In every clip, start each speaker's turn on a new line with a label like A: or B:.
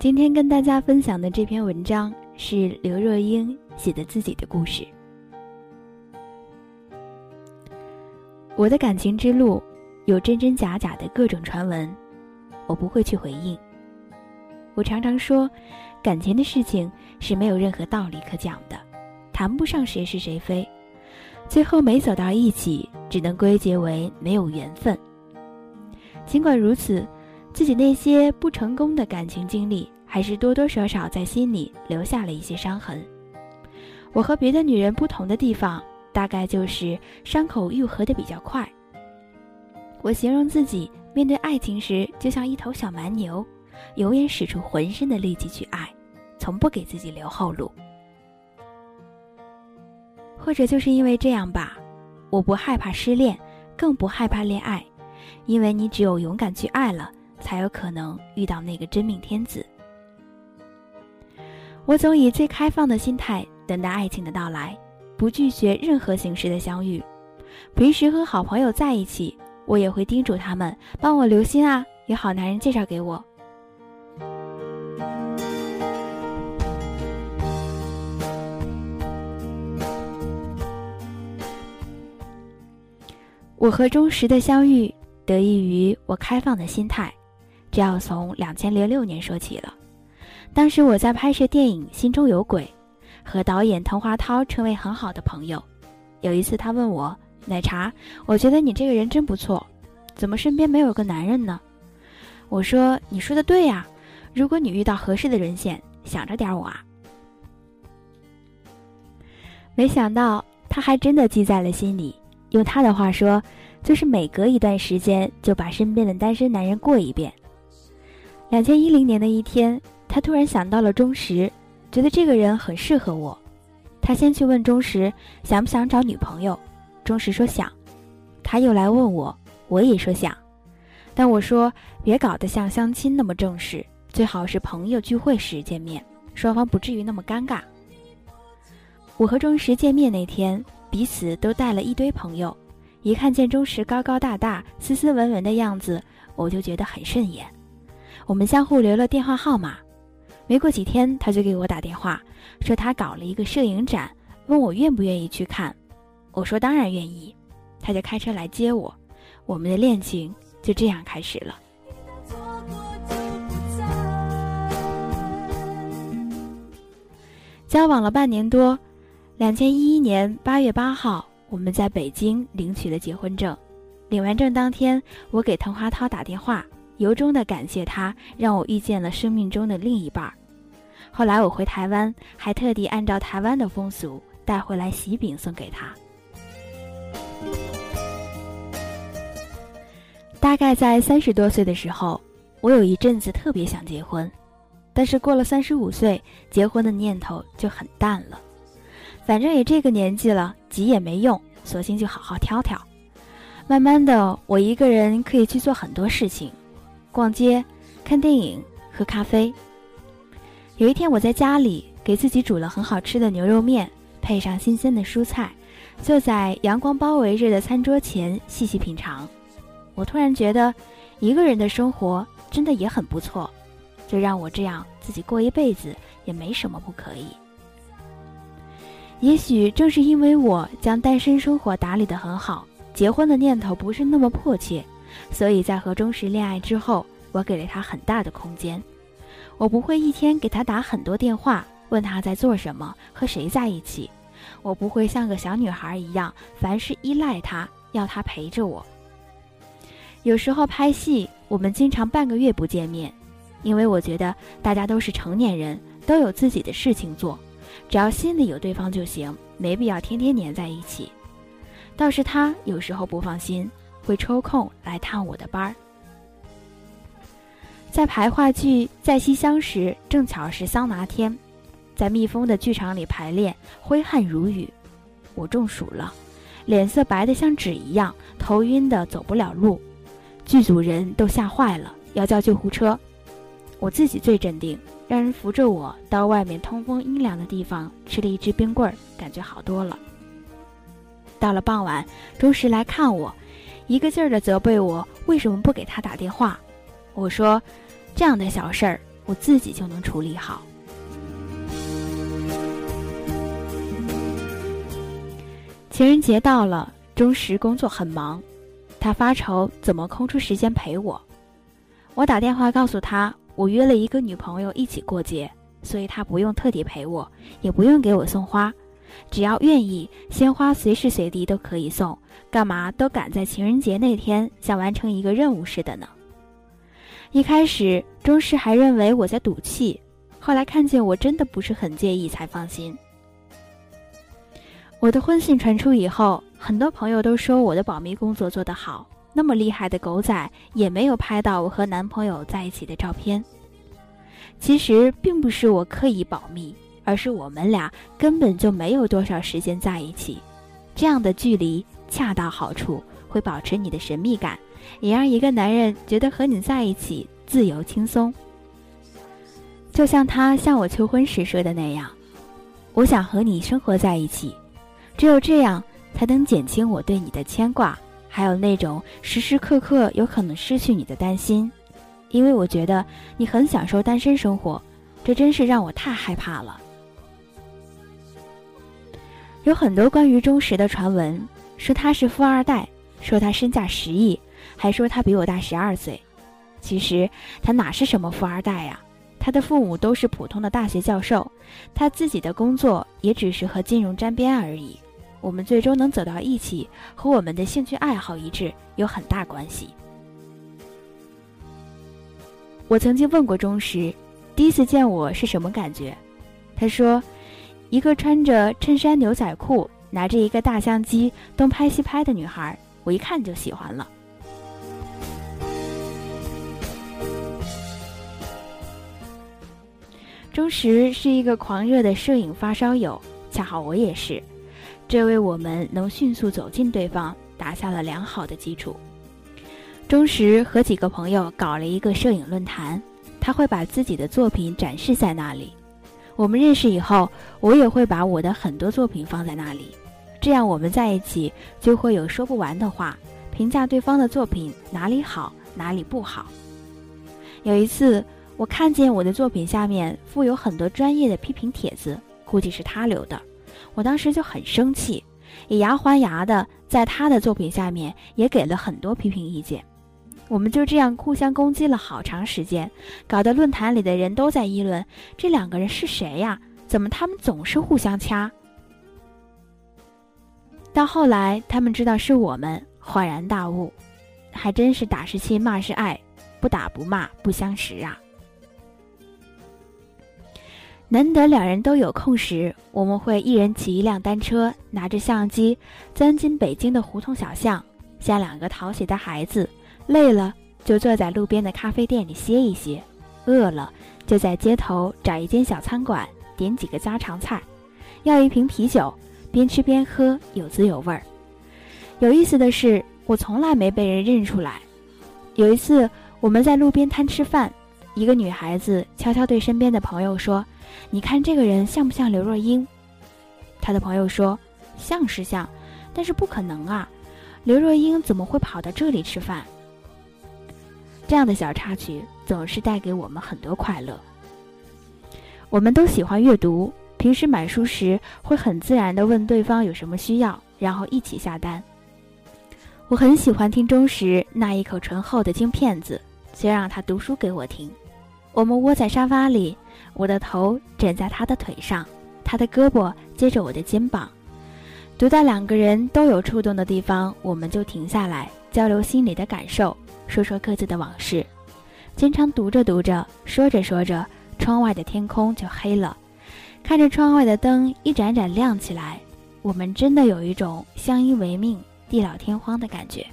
A: 今天跟大家分享的这篇文章是刘若英写的自己的故事。我的感情之路有真真假假的各种传闻，我不会去回应。我常常说，感情的事情是没有任何道理可讲的，谈不上谁是谁非，最后没走到一起，只能归结为没有缘分。尽管如此。自己那些不成功的感情经历，还是多多少少在心里留下了一些伤痕。我和别的女人不同的地方，大概就是伤口愈合的比较快。我形容自己面对爱情时，就像一头小蛮牛，永远使出浑身的力气去爱，从不给自己留后路。或者就是因为这样吧，我不害怕失恋，更不害怕恋爱，因为你只有勇敢去爱了。才有可能遇到那个真命天子。我总以最开放的心态等待爱情的到来，不拒绝任何形式的相遇。平时和好朋友在一起，我也会叮嘱他们帮我留心啊，有好男人介绍给我。我和钟石的相遇，得益于我开放的心态。这要从两千零六年说起了。当时我在拍摄电影《心中有鬼》，和导演滕华涛成为很好的朋友。有一次，他问我：“奶茶，我觉得你这个人真不错，怎么身边没有个男人呢？”我说：“你说的对呀，如果你遇到合适的人选，想着点我啊。”没想到他还真的记在了心里。用他的话说，就是每隔一段时间就把身边的单身男人过一遍。两千一零年的一天，他突然想到了钟石，觉得这个人很适合我。他先去问钟石想不想找女朋友，钟石说想。他又来问我，我也说想。但我说别搞得像相亲那么正式，最好是朋友聚会时见面，双方不至于那么尴尬。我和钟石见面那天，彼此都带了一堆朋友，一看见钟石高高大大、斯斯文文的样子，我就觉得很顺眼。我们相互留了电话号码，没过几天，他就给我打电话，说他搞了一个摄影展，问我愿不愿意去看。我说当然愿意，他就开车来接我，我们的恋情就这样开始了。交往了半年多，两千一一年八月八号，我们在北京领取了结婚证。领完证当天，我给滕华涛打电话。由衷的感谢他，让我遇见了生命中的另一半儿。后来我回台湾，还特地按照台湾的风俗带回来喜饼送给他。大概在三十多岁的时候，我有一阵子特别想结婚，但是过了三十五岁，结婚的念头就很淡了。反正也这个年纪了，急也没用，索性就好好挑挑。慢慢的，我一个人可以去做很多事情。逛街、看电影、喝咖啡。有一天，我在家里给自己煮了很好吃的牛肉面，配上新鲜的蔬菜，坐在阳光包围着的餐桌前细细品尝。我突然觉得，一个人的生活真的也很不错，就让我这样自己过一辈子也没什么不可以。也许正是因为我将单身生活打理得很好，结婚的念头不是那么迫切。所以在和钟石恋爱之后，我给了他很大的空间。我不会一天给他打很多电话，问他在做什么，和谁在一起。我不会像个小女孩一样，凡事依赖他，要他陪着我。有时候拍戏，我们经常半个月不见面，因为我觉得大家都是成年人，都有自己的事情做，只要心里有对方就行，没必要天天黏在一起。倒是他有时候不放心，会抽空来探我的班儿。在排话剧《在西厢》时，正巧是桑拿天，在密封的剧场里排练，挥汗如雨。我中暑了，脸色白得像纸一样，头晕的走不了路。剧组人都吓坏了，要叫救护车。我自己最镇定，让人扶着我到外面通风阴凉的地方吃了一支冰棍儿，感觉好多了。到了傍晚，钟石来看我，一个劲儿的责备我为什么不给他打电话。我说：“这样的小事儿，我自己就能处理好。”情人节到了，钟石工作很忙，他发愁怎么空出时间陪我。我打电话告诉他，我约了一个女朋友一起过节，所以他不用特地陪我，也不用给我送花，只要愿意，鲜花随时随地都可以送，干嘛都赶在情人节那天，像完成一个任务似的呢。一开始，钟氏还认为我在赌气，后来看见我真的不是很介意，才放心。我的婚信传出以后，很多朋友都说我的保密工作做得好，那么厉害的狗仔也没有拍到我和男朋友在一起的照片。其实并不是我刻意保密，而是我们俩根本就没有多少时间在一起，这样的距离恰到好处，会保持你的神秘感。也让一个男人觉得和你在一起自由轻松，就像他向我求婚时说的那样：“我想和你生活在一起，只有这样才能减轻我对你的牵挂，还有那种时时刻刻有可能失去你的担心。因为我觉得你很享受单身生活，这真是让我太害怕了。”有很多关于钟石的传闻，说他是富二代，说他身价十亿。还说他比我大十二岁，其实他哪是什么富二代呀？他的父母都是普通的大学教授，他自己的工作也只是和金融沾边而已。我们最终能走到一起，和我们的兴趣爱好一致有很大关系。我曾经问过钟石，第一次见我是什么感觉？他说，一个穿着衬衫牛仔裤，拿着一个大相机东拍西拍的女孩，我一看就喜欢了。钟石是一个狂热的摄影发烧友，恰好我也是，这为我们能迅速走近对方打下了良好的基础。钟石和几个朋友搞了一个摄影论坛，他会把自己的作品展示在那里。我们认识以后，我也会把我的很多作品放在那里，这样我们在一起就会有说不完的话，评价对方的作品哪里好，哪里不好。有一次。我看见我的作品下面附有很多专业的批评帖子，估计是他留的。我当时就很生气，以牙还牙的在他的作品下面也给了很多批评意见。我们就这样互相攻击了好长时间，搞得论坛里的人都在议论这两个人是谁呀？怎么他们总是互相掐？到后来他们知道是我们，恍然大悟，还真是打是亲，骂是爱，不打不骂不相识啊。难得两人都有空时，我们会一人骑一辆单车，拿着相机，钻进北京的胡同小巷，像两个讨喜的孩子。累了就坐在路边的咖啡店里歇一歇，饿了就在街头找一间小餐馆，点几个家常菜，要一瓶啤酒，边吃边喝，有滋有味儿。有意思的是，我从来没被人认出来。有一次，我们在路边摊吃饭，一个女孩子悄悄对身边的朋友说。你看这个人像不像刘若英？她的朋友说，像是像，但是不可能啊！刘若英怎么会跑到这里吃饭？这样的小插曲总是带给我们很多快乐。我们都喜欢阅读，平时买书时会很自然地问对方有什么需要，然后一起下单。我很喜欢听钟石那一口醇厚的京片子，就让他读书给我听。我们窝在沙发里。我的头枕在他的腿上，他的胳膊接着我的肩膀，读到两个人都有触动的地方，我们就停下来交流心里的感受，说说各自的往事。经常读着读着，说着说着，窗外的天空就黑了，看着窗外的灯一盏盏亮起来，我们真的有一种相依为命、地老天荒的感觉。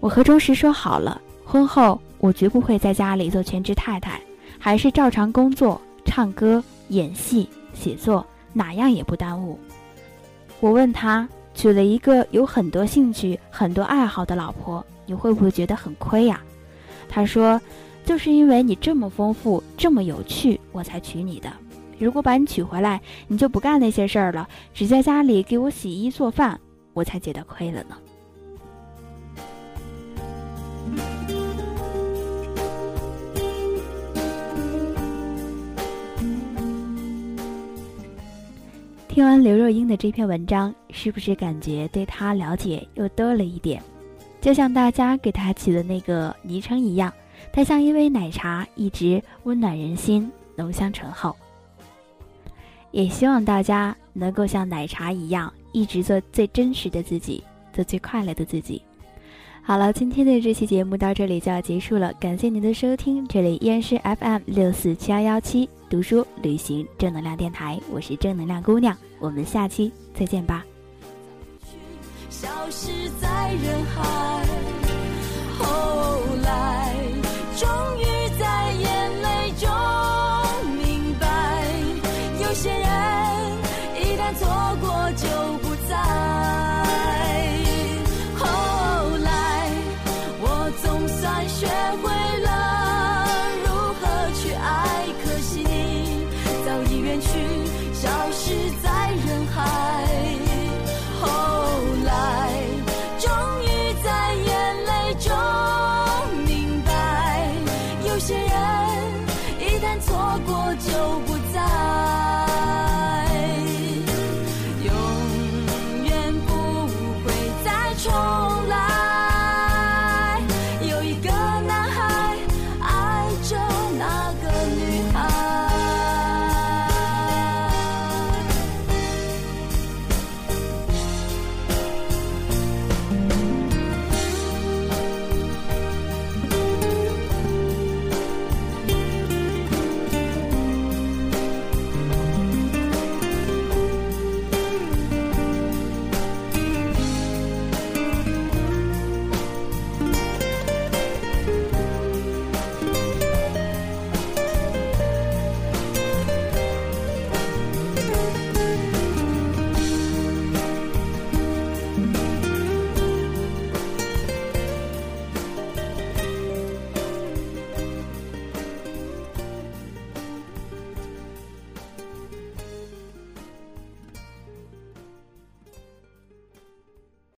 A: 我和钟石说好了，婚后我绝不会在家里做全职太太，还是照常工作、唱歌、演戏、写作，哪样也不耽误。我问他，娶了一个有很多兴趣、很多爱好的老婆，你会不会觉得很亏呀？他说，就是因为你这么丰富、这么有趣，我才娶你的。如果把你娶回来，你就不干那些事儿了，只在家里给我洗衣做饭，我才觉得亏了呢。听完刘若英的这篇文章，是不是感觉对她了解又多了一点？就像大家给她起的那个昵称一样，她像一杯奶茶，一直温暖人心，浓香醇厚。也希望大家能够像奶茶一样，一直做最真实的自己，做最快乐的自己。好了，今天的这期节目到这里就要结束了，感谢您的收听，这里依然是 FM 六四七幺幺七读书旅行正能量电台，我是正能量姑娘。我们下期再见吧。消失在人海，后